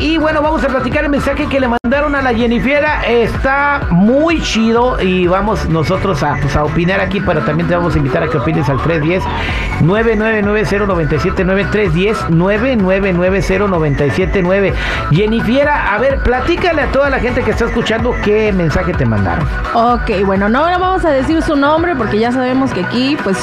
Y bueno, vamos a platicar el mensaje que le mandaron a la Jennifiera. Está muy chido y vamos nosotros a, pues, a opinar aquí, pero también te vamos a invitar a que opines al 310 9990979 310 9990979 Jennifiera, a ver, platícale a toda la gente que está escuchando qué mensaje te mandaron. Ok, bueno, no le vamos a decir su nombre porque ya sabemos que aquí, pues,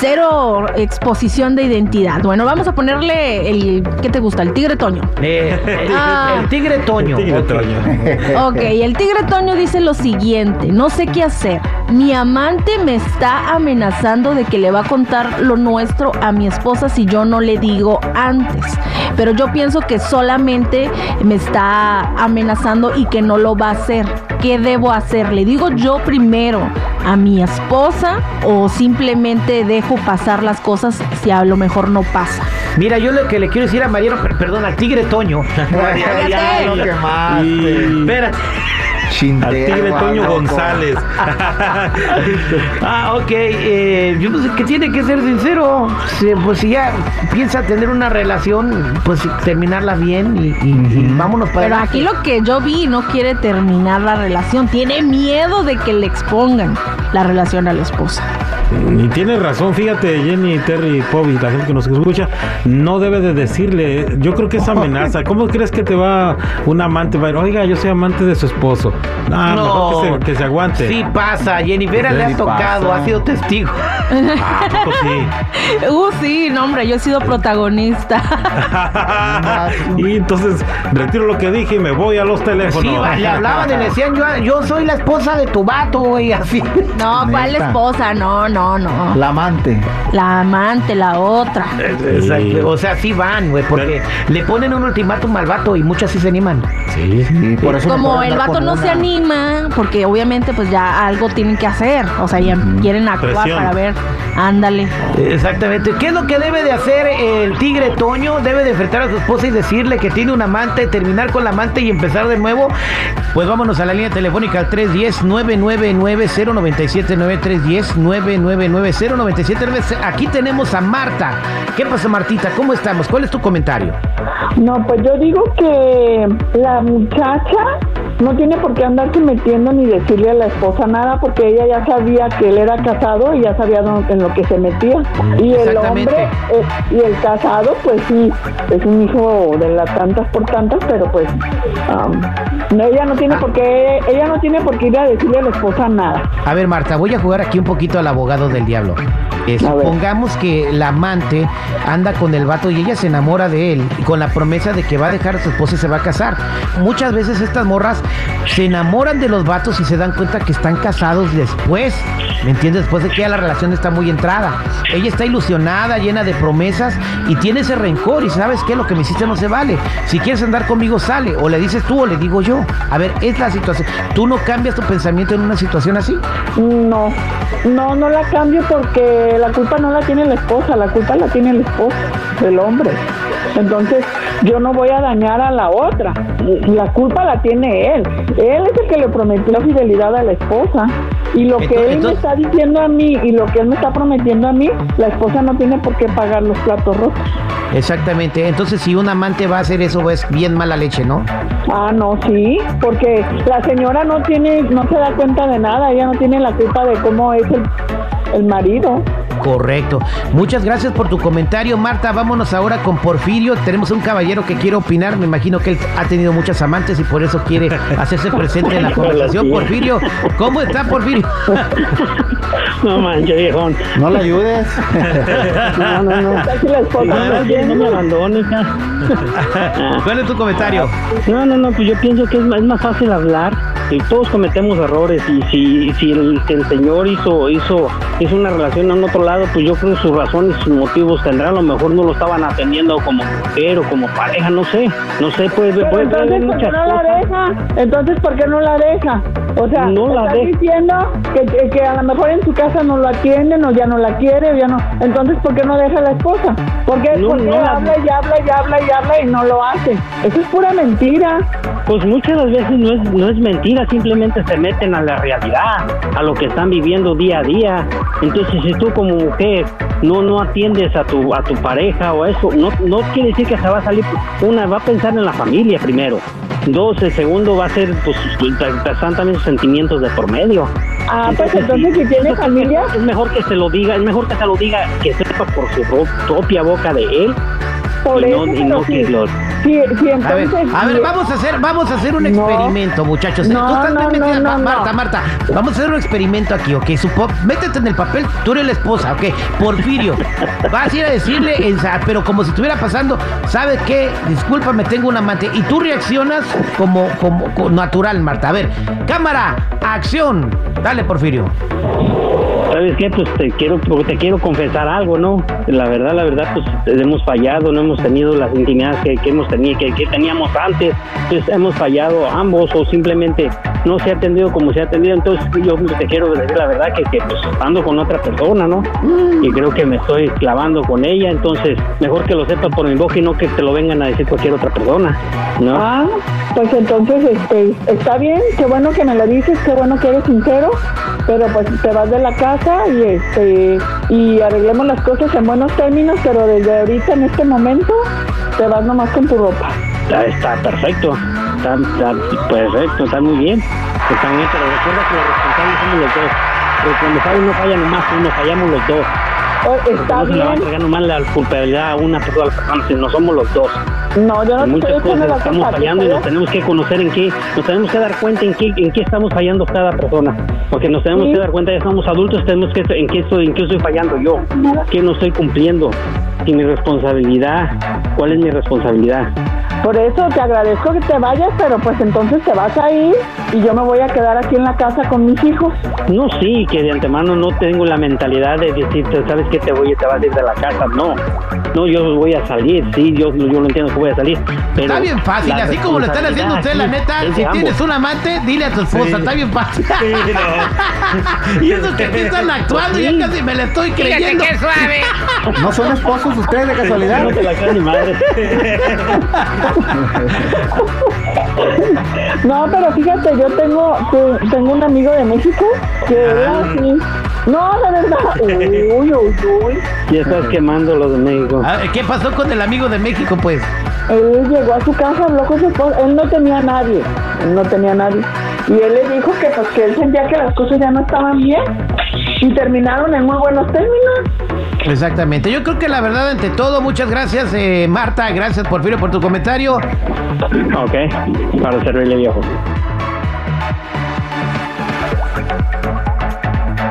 cero exposición de identidad. Bueno, vamos a ponerle el, ¿qué te gusta? El tigre Toño. Eh, el, Ah. el tigre Toño. Tigre Ok. Toño. Ok, el tigre Toño dice lo siguiente, no sé qué hacer. Mi amante me está amenazando de que le va a contar lo nuestro a mi esposa si yo no le digo antes. Pero yo pienso que solamente me está amenazando y que no lo va a hacer. ¿Qué debo hacer? ¿Le digo yo primero a mi esposa o simplemente dejo pasar las cosas si a lo mejor no pasa? Mira, yo lo que le quiero decir a Mariano, per- perdón, al tigre Toño. Ya lo quemaste. Y Espérate. Chintero, al tigre Toño loco. González. Ah, ok. eh, yo no sé que tiene que ser sincero. Si- pues si ya piensa tener una relación, pues terminarla bien y, y- y vámonos para Pero aquí lo que yo vi no quiere terminar la relación, tiene miedo de que le expongan la relación a la esposa. Y tiene razón, fíjate, Jenny, Terry, Bobby, la gente que nos escucha, no debe de decirle, yo creo que es amenaza. ¿Cómo crees que te va un amante? Va a ir, oiga, yo soy amante de su esposo. No, mejor que se, que se aguante. Sí pasa, Jennifer le Sí ha tocado, pasa. ha sido testigo. Ah, ¿a poco sí. Uh, sí, no, hombre, yo he sido protagonista. y entonces retiro lo que dije y me voy a los teléfonos. Sí, va, le hablaban y le decían, yo, yo soy la esposa de tu vato, güey, así. No, ¿cuál Neta. esposa? No, no, no. La amante. La amante, la otra. Exacto. O sea, sí van, güey, porque le ponen un ultimátum al vato y muchas sí se animan. Sí. Sí, por eso Como el vato no una. se anima, porque obviamente pues ya algo tienen que hacer. O sea, ya quieren actuar Presión. para ver, ándale. Exactamente. ¿Qué es lo que debe de hacer el tigre Toño? Debe de enfrentar a su esposa y decirle que tiene un amante, terminar con la amante y empezar de nuevo. Pues vámonos a la línea telefónica al 310-999-097-9 310-999-097 Aquí tenemos a Marta. ¿Qué pasa, Martita? ¿Cómo estamos? ¿Cuál es tu comentario? No, pues yo digo que la muchacha no tiene por qué andarse metiendo ni decirle a la esposa nada porque ella ya sabía que él era casado y ya sabía en lo que se metía. Y el hombre, eh, y el casado, pues sí, es un hijo de las tantas por tantas, pero pues no, ella no tiene por qué, ella no tiene por qué ir a decirle a la esposa nada. A ver, Marta, voy a jugar aquí un poquito al abogado del diablo. Eh, supongamos que la amante anda con el vato y ella se enamora de él y con la promesa de que va a dejar a su esposa y se va a casar. Muchas veces estas morras se enamoran de los vatos y se dan cuenta que están casados después. ¿Me entiendes? Después de que ya la relación está muy entrada. Ella está ilusionada, llena de promesas y tiene ese rencor y sabes qué, lo que me hiciste no se vale. Si quieres andar conmigo, sale. O le dices tú o le digo yo. A ver, es la situación. ¿Tú no cambias tu pensamiento en una situación así? No, no, no la cambio porque la culpa no la tiene la esposa, la culpa la tiene el esposo, el hombre. Entonces, yo no voy a dañar a la otra. La culpa la tiene él. Él es el que le prometió fidelidad a la esposa. Y lo que él entonces- me está diciendo a mí y lo que él me está prometiendo a mí, la esposa no tiene por qué pagar los platos rotos. Exactamente. Entonces, si un amante va a hacer eso, es bien mala leche, ¿no? Ah, no, sí, porque la señora no tiene, no se da cuenta de nada, ella no tiene la culpa de cómo es el, el marido. Correcto. Muchas gracias por tu comentario, Marta. Vámonos ahora con Porfirio. Tenemos un caballero que quiere opinar. Me imagino que él ha tenido muchas amantes y por eso quiere hacerse presente en la conversación. Porfirio, ¿cómo está Porfirio? No manches, viejón. No la ayudes. No, no, no. Casi la esposa No, me abandones. ¿Cuál es tu comentario? No, no, no, pues yo pienso que es más fácil hablar. Y todos cometemos errores. Y si, si el, si el señor hizo, hizo, hizo una relación en otro lado, pues yo creo que sus razones, sus motivos tendrán. A lo mejor no lo estaban atendiendo como mujer o como pareja, no sé. No sé, Pero puede, entonces, ¿por qué no la deja? Entonces, ¿por qué no la deja? O sea, No la estás diciendo que, que, que a lo mejor en su casa no lo atienden o ya no la quiere o ya no. Entonces, ¿por qué no deja a la esposa? ¿Por qué, No, por qué no la- habla y habla y habla y habla y no lo hace? Eso es pura mentira. Pues muchas las veces no es, no es mentira, simplemente se meten a la realidad, a lo que están viviendo día a día. Entonces, si tú como mujer no no atiendes a tu a tu pareja o eso, no no quiere decir que se va a salir una va a pensar en la familia primero. Dos, el segundo va a ser pues están también sus sentimientos de por medio. Ah, pues entonces si tiene familia, es mejor que se lo diga, es mejor que se lo diga que sepa por su ro- propia boca de él por y eso, no, y no sí, que lo sí, sí, A ver, a vamos a hacer, vamos a hacer un No. experimento, muchachos. No, Tú estás no, metida- no, no, Ma- no. Marta, Marta, vamos a hacer un experimento aquí, ¿ok? Supo- métete en el papel, tú eres la esposa, ¿ok? Porfirio, vas a ir a decirle, pero como si estuviera pasando, ¿sabe qué? Discúlpame, tengo un amante. Y tú reaccionas como, como, como natural, Marta. A ver, cámara, acción. Dale, Porfirio. ¿Sabes qué? Pues te quiero, te quiero confesar algo, ¿no? La verdad, la verdad, pues hemos fallado, no hemos tenido las intimidades que, que hemos tenido, que, que teníamos antes, pues hemos fallado ambos o simplemente no se ha atendido como se ha atendido. Entonces yo te quiero decir la verdad que, que pues ando con otra persona, ¿no? Y creo que me estoy clavando con ella, entonces mejor que lo sepas por mi boca y no que te lo vengan a decir cualquier otra persona, ¿no? Ah, pues entonces este, está bien, qué bueno que me lo dices, qué bueno que eres sincero, pero pues te vas de la casa y este y arreglemos las cosas en buenos términos, pero desde ahorita en este momento te vas nomás con tu ropa. Está, está perfecto, está, está perfecto, está muy bien. Está muy bien, pero recuerda que los responsables somos los dos. Porque cuando falla uno falla nomás uno, fallamos los dos. Oh, está no se le va a bien. entregar nomás la culpabilidad a una sola persona, sino somos los dos. No, yo no En muchas cosas la estamos fallando y nos tenemos que conocer en qué, nos tenemos que dar cuenta en qué, en qué estamos fallando cada persona. Porque nos tenemos Sí. que dar cuenta, ya somos adultos, tenemos que en qué estoy, en qué estoy fallando yo, qué no estoy cumpliendo. Y mi responsabilidad, ¿cuál es mi responsabilidad? Por eso te agradezco que te vayas, pero pues entonces te vas a ir y yo me voy a quedar aquí en la casa con mis hijos. No, sí, que de antemano no tengo la mentalidad de decirte, ¿sabes qué? Te voy, te vas a ir de la casa. No, no, yo voy a salir, sí, yo, yo lo entiendo que voy a salir. Pero Está bien fácil, la así como lo están haciendo ustedes, la neta. Si tienes un amante, dile a tu esposa, Sí. está bien fácil. y eso que aquí están actuando, ya casi me la estoy creyendo. ¿No son esposos ustedes de casualidad? No te la creas ni madre. No, pero fíjate, yo tengo te- tengo un amigo de México que era Ah. así. No, de verdad. Uy, uy, uy. Ya estás quemando los de México. A ver, ¿Qué pasó con el amigo de México, pues? Él llegó a su casa, habló con su esposa. Él no tenía a nadie. Él no tenía a nadie. Y él le dijo que pues que él sentía que las cosas ya no estaban bien. Y terminaron en muy buenos términos. Exactamente. Yo creo que la verdad, ante todo, muchas gracias, eh, Marta. Gracias, Porfirio, por tu comentario. Ok, para servirle viejo.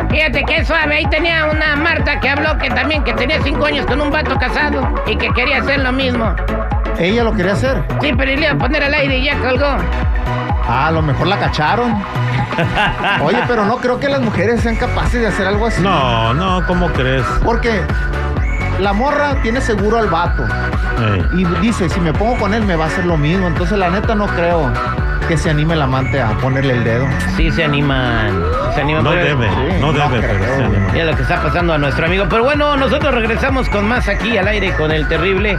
Fíjate qué suave, ahí tenía una Marta que habló que también que tenía cinco años con un vato casado y que quería hacer lo mismo. Ella lo quería hacer. Sí, pero le iba a poner al aire y ya colgó. Ah, a lo mejor la cacharon. Oye, pero no creo que las mujeres sean capaces de hacer algo así. No, no, ¿cómo crees? Porque la morra tiene seguro al vato. Ey. Y dice, si me pongo con él me va a hacer lo mismo. Entonces la neta no creo que se anime el amante a ponerle el dedo. Sí, se animan. Se animan. No debe, Sí, no no debe, creo, pero se güey. anima. Mira lo que está pasando a nuestro amigo. Pero bueno, nosotros regresamos con más aquí al aire con el terrible.